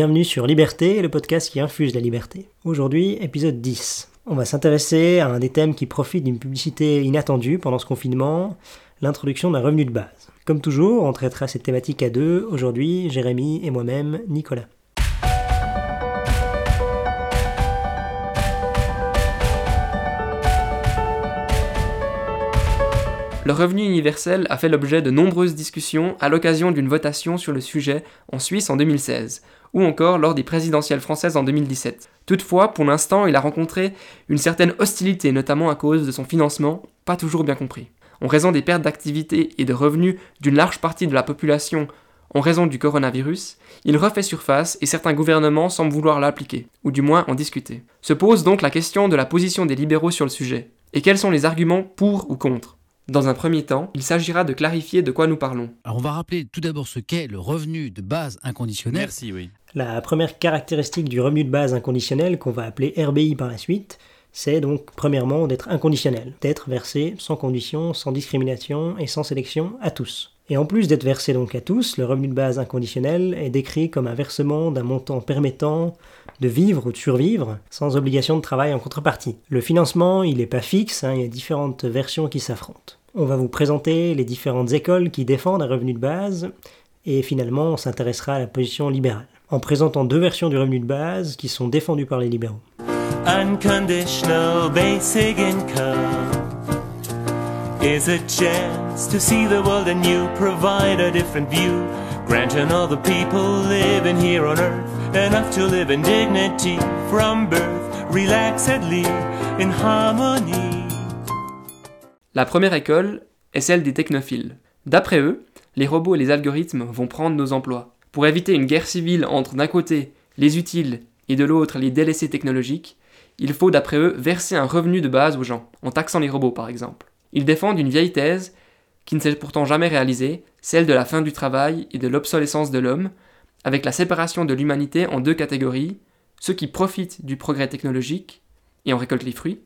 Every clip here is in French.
Bienvenue sur Liberté, le podcast qui infuse la liberté. Aujourd'hui, épisode 10. On va s'intéresser à un des thèmes qui profite d'une publicité inattendue pendant ce confinement, l'introduction d'un revenu de base. Comme toujours, on traitera cette thématique à deux, aujourd'hui Jérémy et moi-même, Nicolas. Le revenu universel a fait l'objet de nombreuses discussions à l'occasion d'une votation sur le sujet en Suisse en 2016, ou encore lors des présidentielles françaises en 2017. Toutefois, pour l'instant, il a rencontré une certaine hostilité, notamment à cause de son financement, pas toujours bien compris. En raison des pertes d'activité et de revenus d'une large partie de la population en raison du coronavirus, il refait surface et certains gouvernements semblent vouloir l'appliquer, ou du moins en discuter. Se pose donc la question de la position des libéraux sur le sujet, et quels sont les arguments pour ou contre? Dans un premier temps, il s'agira de clarifier de quoi nous parlons. Alors on va rappeler tout d'abord ce qu'est le revenu de base inconditionnel. Merci, oui. La première caractéristique du revenu de base inconditionnel, qu'on va appeler RBI par la suite, c'est donc premièrement d'être inconditionnel, d'être versé sans condition, sans discrimination et sans sélection à tous. Et en plus d'être versé donc à tous, le revenu de base inconditionnel est décrit comme un versement d'un montant permettant de vivre ou de survivre sans obligation de travail en contrepartie. Le financement, il n'est pas fixe, hein, il y a différentes versions qui s'affrontent. On va vous présenter les différentes écoles qui défendent un revenu de base et finalement on s'intéressera à la position libérale en présentant deux versions du revenu de base qui sont défendues par les libéraux. Unconditional basic income is a chance to see the world you provide a different view, granting all the people living here on earth enough to live in dignity from birth, relaxedly in harmony. La première école est celle des technophiles. D'après eux, les robots et les algorithmes vont prendre nos emplois. Pour éviter une guerre civile entre d'un côté les utiles et de l'autre les délaissés technologiques, il faut d'après eux verser un revenu de base aux gens, en taxant les robots par exemple. Ils défendent une vieille thèse qui ne s'est pourtant jamais réalisée, celle de la fin du travail et de l'obsolescence de l'homme, avec la séparation de l'humanité en deux catégories, ceux qui profitent du progrès technologique et en récoltent les fruits,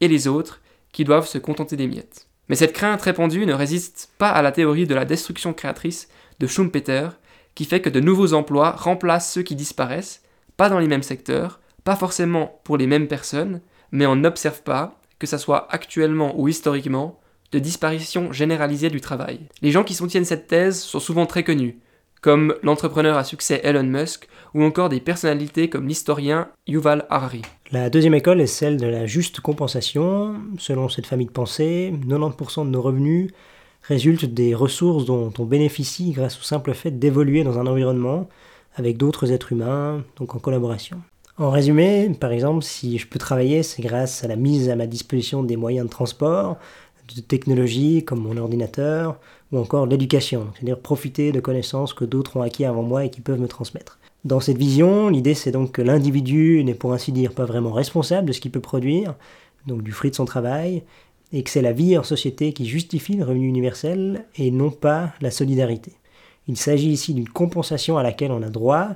et les autres qui doivent se contenter des miettes. Mais cette crainte répandue ne résiste pas à la théorie de la destruction créatrice de Schumpeter, qui fait que de nouveaux emplois remplacent ceux qui disparaissent, pas dans les mêmes secteurs, pas forcément pour les mêmes personnes, mais on n'observe pas, que ce soit actuellement ou historiquement, de disparition généralisée du travail. Les gens qui soutiennent cette thèse sont souvent très connus, comme l'entrepreneur à succès Elon Musk, ou encore des personnalités comme l'historien Yuval Harari. La deuxième école est celle de la juste compensation. Selon cette famille de pensée, 90% de nos revenus résultent des ressources dont on bénéficie grâce au simple fait d'évoluer dans un environnement avec d'autres êtres humains, donc en collaboration. En résumé, par exemple, si je peux travailler, c'est grâce à la mise à ma disposition des moyens de transport, de technologies comme mon ordinateur, ou encore l'éducation, c'est-à-dire profiter de connaissances que d'autres ont acquis avant moi et qui peuvent me transmettre. Dans cette vision, l'idée c'est donc que l'individu n'est pour ainsi dire pas vraiment responsable de ce qu'il peut produire, donc du fruit de son travail, et que c'est la vie en société qui justifie le revenu universel et non pas la solidarité. Il s'agit ici d'une compensation à laquelle on a droit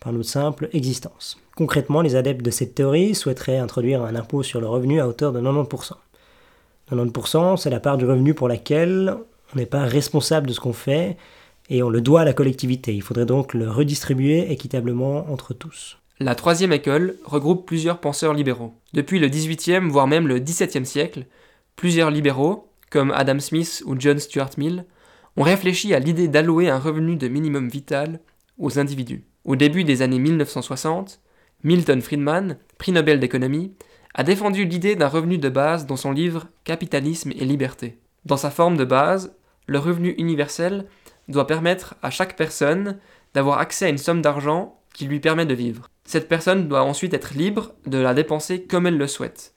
par notre simple existence. Concrètement, les adeptes de cette théorie souhaiteraient introduire un impôt sur le revenu à hauteur de 90%. 90%, c'est la part du revenu pour laquelle on n'est pas responsable de ce qu'on fait et on le doit à la collectivité. Il faudrait donc le redistribuer équitablement entre tous. La troisième école regroupe plusieurs penseurs libéraux. Depuis le XVIIIe, voire même le XVIIe siècle, plusieurs libéraux, comme Adam Smith ou John Stuart Mill, ont réfléchi à l'idée d'allouer un revenu de minimum vital aux individus. Au début des années 1960, Milton Friedman, prix Nobel d'économie, a défendu l'idée d'un revenu de base dans son livre Capitalisme et liberté. Dans sa forme de base, le revenu universel doit permettre à chaque personne d'avoir accès à une somme d'argent qui lui permet de vivre. Cette personne doit ensuite être libre de la dépenser comme elle le souhaite.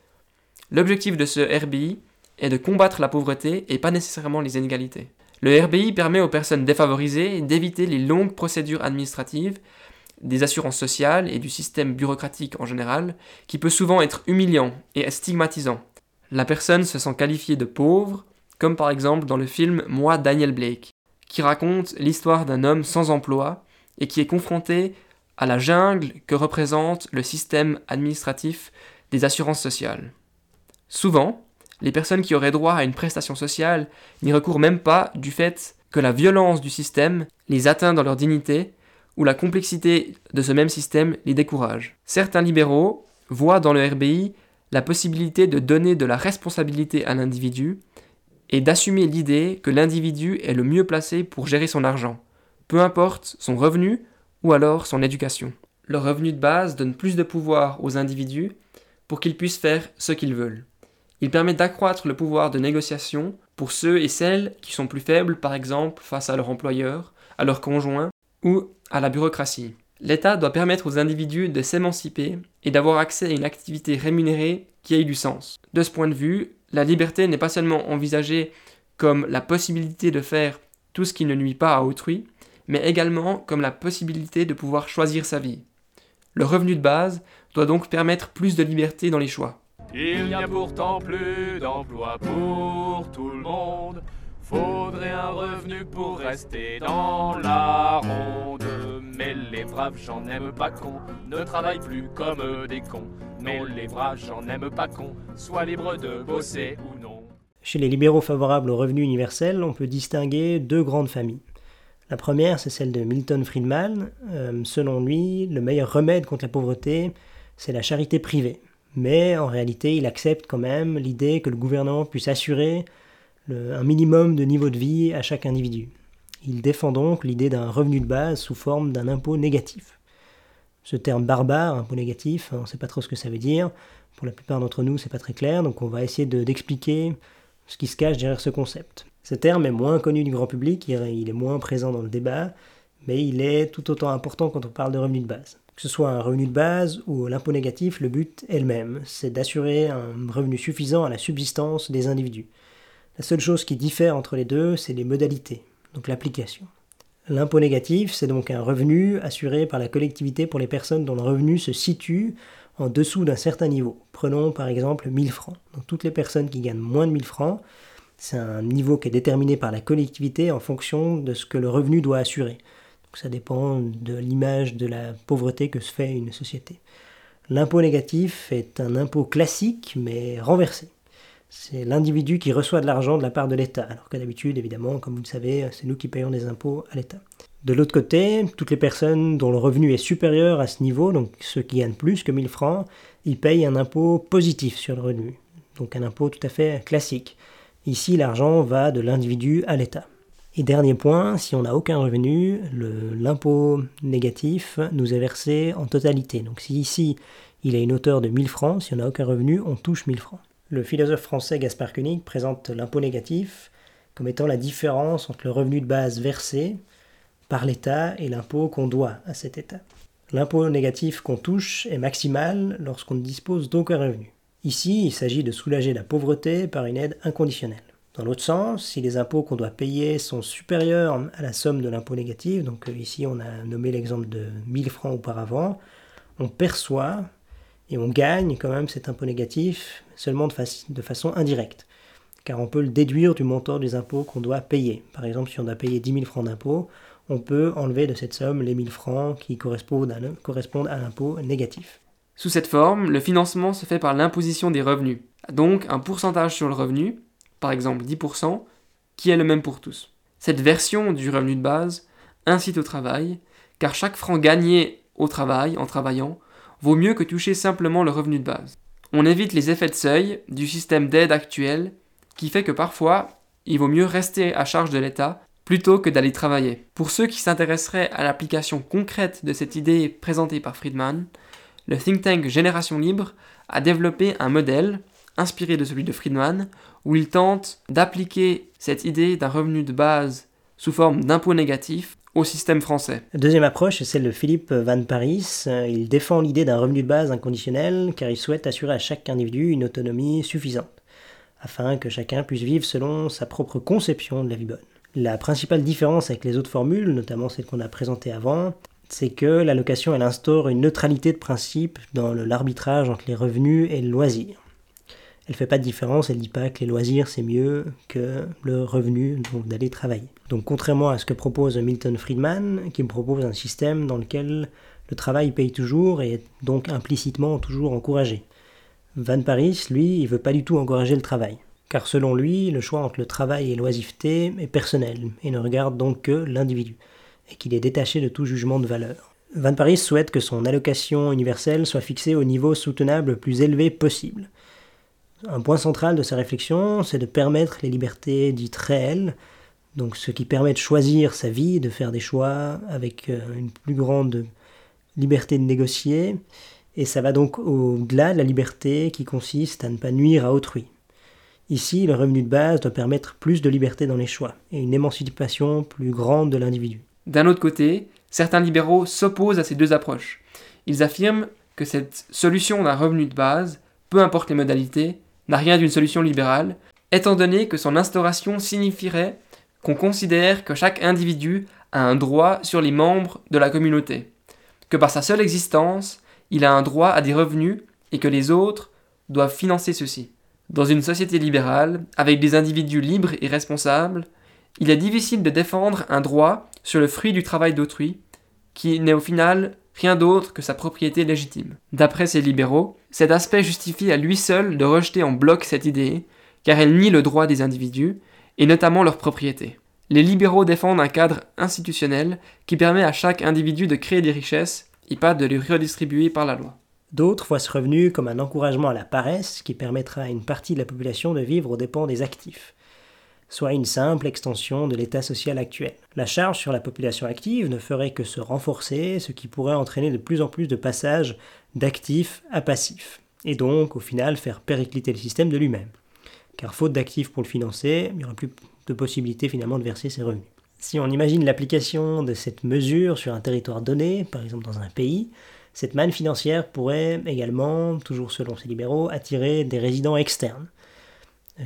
L'objectif de ce RBI est de combattre la pauvreté et pas nécessairement les inégalités. Le RBI permet aux personnes défavorisées d'éviter les longues procédures administratives, des assurances sociales et du système bureaucratique en général, qui peut souvent être humiliant et stigmatisant. La personne se sent qualifiée de pauvre, comme par exemple dans le film Moi Daniel Blake, qui raconte l'histoire d'un homme sans emploi et qui est confronté à la jungle que représente le système administratif des assurances sociales. Souvent, les personnes qui auraient droit à une prestation sociale n'y recourent même pas du fait que la violence du système les atteint dans leur dignité où la complexité de ce même système les décourage. Certains libéraux voient dans le RBI la possibilité de donner de la responsabilité à l'individu et d'assumer l'idée que l'individu est le mieux placé pour gérer son argent, peu importe son revenu ou alors son éducation. Le revenu de base donne plus de pouvoir aux individus pour qu'ils puissent faire ce qu'ils veulent. Il permet d'accroître le pouvoir de négociation pour ceux et celles qui sont plus faibles, par exemple, face à leur employeur, à leur conjoint ou à la bureaucratie. L'État doit permettre aux individus de s'émanciper et d'avoir accès à une activité rémunérée qui ait du sens. De ce point de vue, la liberté n'est pas seulement envisagée comme la possibilité de faire tout ce qui ne nuit pas à autrui, mais également comme la possibilité de pouvoir choisir sa vie. Le revenu de base doit donc permettre plus de liberté dans les choix. Il n'y a pourtant plus d'emploi pour tout le monde. Faudrait un revenu pour rester dans la ronde. Mais les braves, j'en aime pas con, ne travaillent plus comme des cons. Les pas con, soient libres de bosser ou non. Chez les libéraux favorables au revenu universel, on peut distinguer deux grandes familles. La première, c'est celle de Milton Friedman. Euh, selon lui, le meilleur remède contre la pauvreté, c'est la charité privée. Mais en réalité, il accepte quand même l'idée que le gouvernement puisse assurer un minimum de niveau de vie à chaque individu. Il défend donc l'idée d'un revenu de base sous forme d'un impôt négatif. Ce terme barbare, impôt négatif, on ne sait pas trop ce que ça veut dire. Pour la plupart d'entre nous, c'est pas très clair, donc on va essayer d'expliquer ce qui se cache derrière ce concept. Ce terme est moins connu du grand public, il est moins présent dans le débat, mais il est tout autant important quand on parle de revenu de base. Que ce soit un revenu de base ou l'impôt négatif, le but est le même, c'est d'assurer un revenu suffisant à la subsistance des individus. La seule chose qui diffère entre les deux, c'est les modalités, donc l'application. L'impôt négatif, c'est donc un revenu assuré par la collectivité pour les personnes dont le revenu se situe en dessous d'un certain niveau. Prenons par exemple 1000 francs. Donc toutes les personnes qui gagnent moins de 1000 francs, c'est un niveau qui est déterminé par la collectivité en fonction de ce que le revenu doit assurer. Ça dépend de l'image de la pauvreté que se fait une société. L'impôt négatif est un impôt classique mais renversé c'est l'individu qui reçoit de l'argent de la part de l'État, alors que d'habitude, évidemment, comme vous le savez, c'est nous qui payons des impôts à l'État. De l'autre côté, toutes les personnes dont le revenu est supérieur à ce niveau, donc ceux qui gagnent plus que 1000 francs, ils payent un impôt positif sur le revenu, donc un impôt tout à fait classique. Ici, l'argent va de l'individu à l'État. Et dernier point, si on n'a aucun revenu, l'impôt négatif nous est versé en totalité. Donc si ici, il a une hauteur de 1000 francs, si on n'a aucun revenu, on touche 1000 francs. Le philosophe français Gaspard Koenig présente l'impôt négatif comme étant la différence entre le revenu de base versé par l'État et l'impôt qu'on doit à cet État. L'impôt négatif qu'on touche est maximal lorsqu'on ne dispose d'aucun revenu. Ici, il s'agit de soulager la pauvreté par une aide inconditionnelle. Dans l'autre sens, si les impôts qu'on doit payer sont supérieurs à la somme de l'impôt négatif, donc euh, ici on a nommé l'exemple de 1000 francs auparavant, on perçoit et on gagne quand même cet impôt négatif seulement de, façon indirecte, car on peut le déduire du montant des impôts qu'on doit payer. Par exemple, si on doit payer 10 000 francs d'impôts, on peut enlever de cette somme les 1000 francs qui correspondent à l'impôt négatif. Sous cette forme, le financement se fait par l'imposition des revenus, donc un pourcentage sur le revenu, par exemple 10%, qui est le même pour tous. Cette version du revenu de base incite au travail, car chaque franc gagné au travail, en travaillant, vaut mieux que toucher simplement le revenu de base. On évite les effets de seuil du système d'aide actuel qui fait que parfois il vaut mieux rester à charge de l'État plutôt que d'aller travailler. Pour ceux qui s'intéresseraient à l'application concrète de cette idée présentée par Friedman, le think tank Génération Libre a développé un modèle inspiré de celui de Friedman où il tente d'appliquer cette idée d'un revenu de base sous forme d'impôt négatif au système français. Deuxième approche est celle de Philippe Van Paris. Il défend l'idée d'un revenu de base inconditionnel car il souhaite assurer à chaque individu une autonomie suffisante, afin que chacun puisse vivre selon sa propre conception de la vie bonne. La principale différence avec les autres formules, notamment celle qu'on a présentée avant, c'est que l'allocation elle instaure une neutralité de principe dans l'arbitrage entre les revenus et le loisir. Elle fait pas de différence, elle dit pas que les loisirs c'est mieux que le revenu d'aller travailler. Donc contrairement à ce que propose Milton Friedman, qui propose un système dans lequel le travail paye toujours et est donc implicitement toujours encouragé. Van Paris, lui, il veut pas du tout encourager le travail. Car selon lui, le choix entre le travail et l'oisiveté est personnel et ne regarde donc que l'individu. et qu'il est détaché de tout jugement de valeur. Van Paris souhaite que son allocation universelle soit fixée au niveau soutenable le plus élevé possible. Un point central de sa réflexion, c'est de permettre les libertés dites réelles, donc ce qui permet de choisir sa vie, de faire des choix avec euh, une plus grande liberté de négocier, et ça va donc au-delà de la liberté qui consiste à ne pas nuire à autrui. Ici, le revenu de base doit permettre plus de liberté dans les choix et une émancipation plus grande de l'individu. D'un autre côté, certains libéraux s'opposent à ces deux approches. Ils affirment que cette solution d'un revenu de base, peu importe les modalités, rien d'une solution libérale, étant donné que son instauration signifierait qu'on considère que chaque individu a un droit sur les membres de la communauté, que par sa seule existence, il a un droit à des revenus et que les autres doivent financer ceux-ci. Dans une société libérale, avec des individus libres et responsables, il est difficile de défendre un droit sur le fruit du travail d'autrui, qui n'est au final rien d'autre que sa propriété légitime. D'après ces libéraux, cet aspect justifie à lui seul de rejeter en bloc cette idée, car elle nie le droit des individus, et notamment leur propriété. Les libéraux défendent un cadre institutionnel qui permet à chaque individu de créer des richesses et pas de les redistribuer par la loi. D'autres voient ce revenu comme un encouragement à la paresse qui permettra à une partie de la population de vivre aux dépens des actifs, soit une simple extension de l'état social actuel. La charge sur la population active ne ferait que se renforcer, ce qui pourrait entraîner de plus en plus de passages d'actifs à passifs, et donc au final faire péricliter le système de lui-même. Car faute d'actifs pour le financer, il n'y aura plus de possibilité finalement de verser ses revenus. Si on imagine l'application de cette mesure sur un territoire donné, par exemple dans un pays, cette manne financière pourrait également, toujours selon ces libéraux, attirer des résidents externes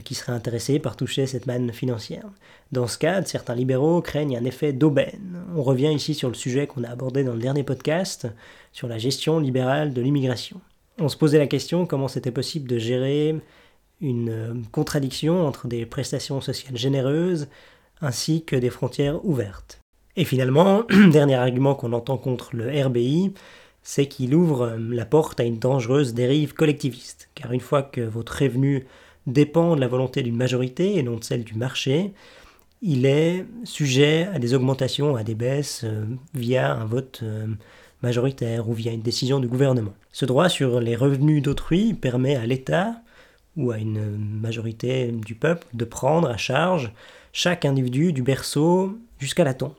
qui seraient intéressés par toucher cette manne financière. Dans ce cas, certains libéraux craignent un effet d'aubaine. On revient ici sur le sujet qu'on a abordé dans le dernier podcast, sur la gestion libérale de l'immigration. On se posait la question comment c'était possible de gérer une euh, contradiction entre des prestations sociales généreuses ainsi que des frontières ouvertes. Et finalement, dernier argument qu'on entend contre le RBI, c'est qu'il ouvre euh, la porte à une dangereuse dérive collectiviste, car une fois que votre revenu dépend de la volonté d'une majorité et non de celle du marché, il est sujet à des augmentations, à des baisses euh, via un vote euh, majoritaire ou via une décision du gouvernement. Ce droit sur les revenus d'autrui permet à l'État ou à une majorité du peuple de prendre à charge chaque individu du berceau jusqu'à la tombe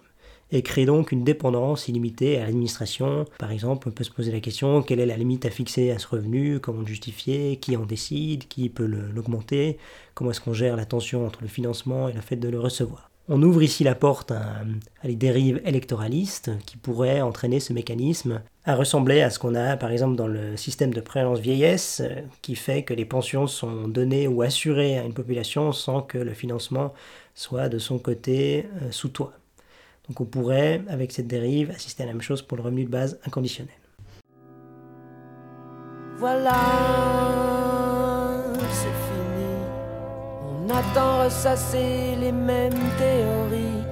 et crée donc une dépendance illimitée à l'administration. Par exemple, on peut se poser la question quelle est la limite à fixer à ce revenu, comment le justifier, qui en décide, qui peut l'augmenter, comment est-ce qu'on gère la tension entre le financement et le fait de le recevoir. On ouvre ici la porte à, à des dérives électoralistes qui pourraient entraîner ce mécanisme à ressembler à ce qu'on a par exemple dans le système de prévalence vieillesse qui fait que les pensions sont données ou assurées à une population sans que le financement soit de son côté euh, sous toit. Donc on pourrait, avec cette dérive, assister à la même chose pour le revenu de base inconditionnel. Voilà, c'est fini. On attend ressasser les mêmes théories.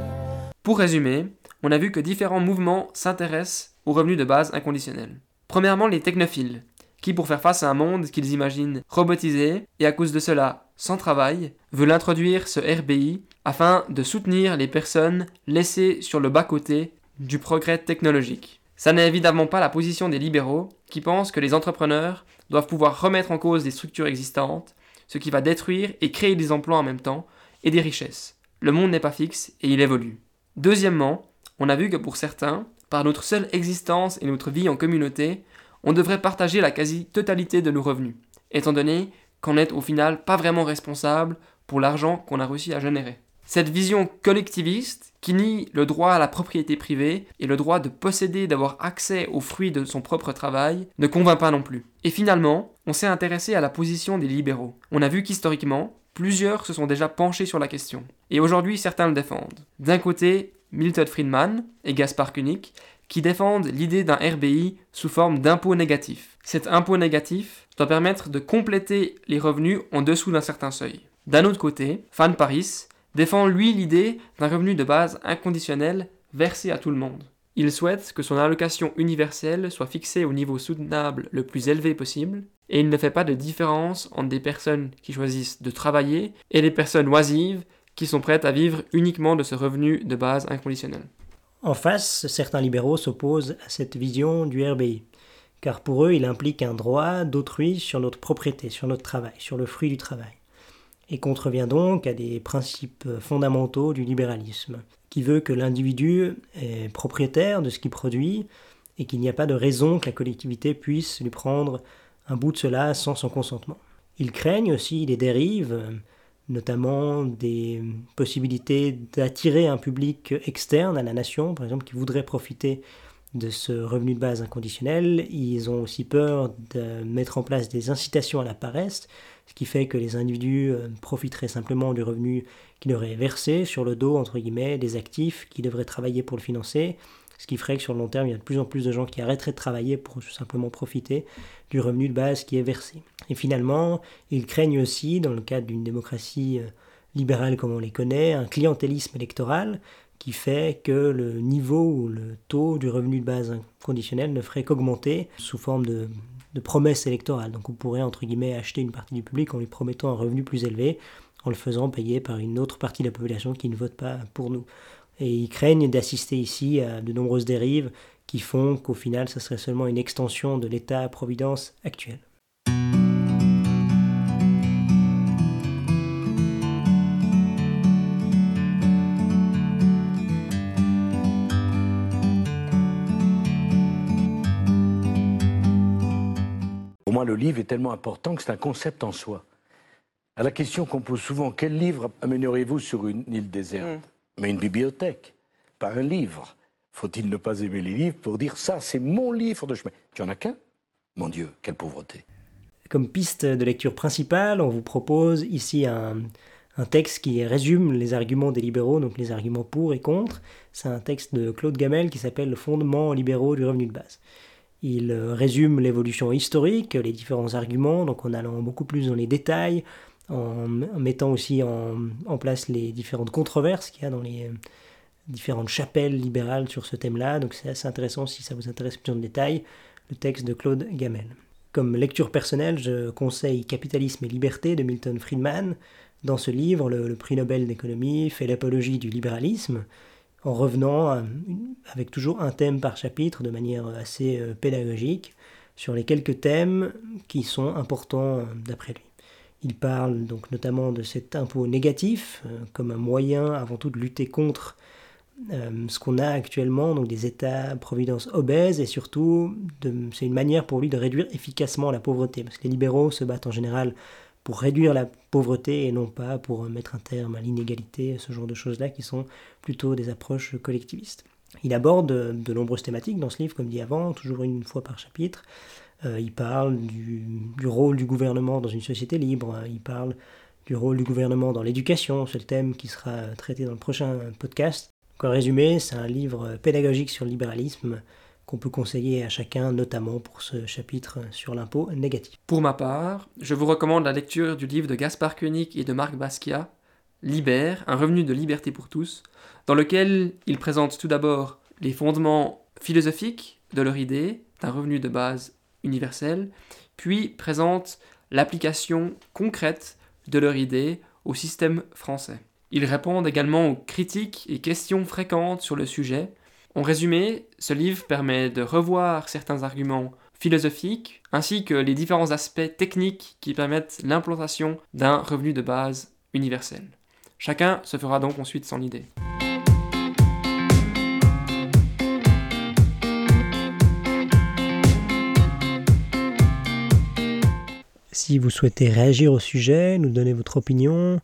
Pour résumer, on a vu que différents mouvements s'intéressent au revenu de base inconditionnel. Premièrement, les technophiles, qui, pour faire face à un monde qu'ils imaginent robotisé et à cause de cela sans travail, veulent introduire ce RBI afin de soutenir les personnes laissées sur le bas-côté du progrès technologique. Ça n'est évidemment pas la position des libéraux qui pensent que les entrepreneurs doivent pouvoir remettre en cause des structures existantes, ce qui va détruire et créer des emplois en même temps et des richesses. Le monde n'est pas fixe et il évolue. Deuxièmement, on a vu que pour certains, par notre seule existence et notre vie en communauté, on devrait partager la quasi-totalité de nos revenus, étant donné qu'on n'est au final pas vraiment responsable pour l'argent qu'on a réussi à générer. Cette vision collectiviste, qui nie le droit à la propriété privée et le droit de posséder, d'avoir accès aux fruits de son propre travail, ne convainc pas non plus. Et finalement, on s'est intéressé à la position des libéraux. On a vu qu'historiquement, plusieurs se sont déjà penchés sur la question. Et aujourd'hui, certains le défendent. D'un côté, Milton Friedman et Gaspard Koenig, qui défendent l'idée d'un RBI sous forme d'impôt négatif. Cet impôt négatif doit permettre de compléter les revenus en dessous d'un certain seuil. D'un autre côté, Fan Paris défend lui l'idée d'un revenu de base inconditionnel versé à tout le monde. Il souhaite que son allocation universelle soit fixée au niveau soutenable le plus élevé possible, et il ne fait pas de différence entre des personnes qui choisissent de travailler et les personnes oisives qui sont prêtes à vivre uniquement de ce revenu de base inconditionnel. En face, certains libéraux s'opposent à cette vision du RBI, car pour eux, il implique un droit d'autrui sur notre propriété, sur notre travail, sur le fruit du travail, et contrevient donc à des principes fondamentaux du libéralisme, qui veut que l'individu est propriétaire de ce qu'il produit et qu'il n'y a pas de raison que la collectivité puisse lui prendre un bout de cela sans son consentement. Ils craignent aussi des dérives, notamment des possibilités d'attirer un public externe à la nation, par exemple, qui voudrait profiter de ce revenu de base inconditionnel. Ils ont aussi peur de mettre en place des incitations à la paresse, ce qui fait que les individus euh, profiteraient simplement du revenu qu'ils auraient versé sur le dos, entre guillemets, des actifs qui devraient travailler pour le financer, ce qui ferait que sur le long terme, il y a de plus en plus de gens qui arrêteraient de travailler pour simplement profiter du revenu de base qui est versé. Et finalement, ils craignent aussi, dans le cadre d'une démocratie euh, libérale comme on les connaît, un clientélisme électoral qui fait que le niveau ou le taux du revenu de base conditionnel ne ferait qu'augmenter sous forme de, de promesses électorales. Donc on pourrait, entre guillemets, acheter une partie du public en lui promettant un revenu plus élevé, en le faisant payer par une autre partie de la population qui ne vote pas pour nous. Et ils craignent d'assister ici à de nombreuses dérives qui font qu'au final, ce serait seulement une extension de l'État-providence actuel. Pour moi, le livre est tellement important que c'est un concept en soi. À la question qu'on pose souvent, quel livre amènerez-vous sur une île déserte? Mais une bibliothèque, pas un livre. Faut-il ne pas aimer les livres pour dire ça, c'est mon livre de chemin? Tu en as qu'un? Mon Dieu, quelle pauvreté. Comme piste de lecture principale, on vous propose ici un, texte qui résume les arguments des libéraux, donc les arguments pour et contre. C'est un texte de Claude Gamel qui s'appelle Le fondement libéraux du revenu de base. Il résume l'évolution historique, les différents arguments, donc en allant beaucoup plus dans les détails, en mettant aussi en, en place les différentes controverses qu'il y a dans les euh, différentes chapelles libérales sur ce thème-là. Donc c'est assez intéressant si ça vous intéresse plus en détail, le texte de Claude Gamel. Comme lecture personnelle, je conseille Capitalisme et liberté de Milton Friedman. Dans ce livre, le, prix Nobel d'économie fait l'apologie du libéralisme en revenant avec toujours un thème par chapitre de manière assez euh, pédagogique sur les quelques thèmes qui sont importants euh, d'après lui. Il parle donc notamment de cet impôt négatif euh, comme un moyen avant tout de lutter contre euh, ce qu'on a actuellement, donc des États-providence obèses, et surtout, c'est une manière pour lui de réduire efficacement la pauvreté, parce que les libéraux se battent en général pour réduire la pauvreté et non pas pour mettre un terme à l'inégalité, ce genre de choses-là qui sont plutôt des approches collectivistes. Il aborde euh, de nombreuses thématiques dans ce livre, comme dit avant, toujours une fois par chapitre. Euh, il parle du, rôle du gouvernement dans une société libre, il parle du rôle du gouvernement dans l'éducation, c'est le thème qui sera traité dans le prochain podcast. En résumé, c'est un livre pédagogique sur le libéralisme qu'on peut conseiller à chacun, notamment pour ce chapitre sur l'impôt négatif. Pour ma part, je vous recommande la lecture du livre de Gaspard Koenig et de Marc Basquiat, Libère, un revenu de liberté pour tous, dans lequel ils présentent tout d'abord les fondements philosophiques de leur idée d'un revenu de base universel, puis présentent l'application concrète de leur idée au système français. Ils répondent également aux critiques et questions fréquentes sur le sujet. En résumé, ce livre permet de revoir certains arguments philosophiques ainsi que les différents aspects techniques qui permettent l'implantation d'un revenu de base universel. Chacun se fera donc ensuite son idée. Si vous souhaitez réagir au sujet, nous donner votre opinion,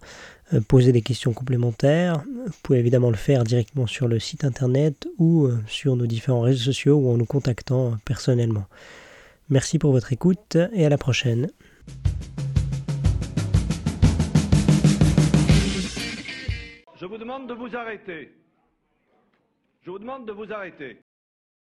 euh, poser des questions complémentaires, vous pouvez évidemment le faire directement sur le site internet ou euh, sur nos différents réseaux sociaux ou en nous contactant euh, personnellement. Merci pour votre écoute et à la prochaine. Je vous demande de vous arrêter. Je vous demande de vous arrêter.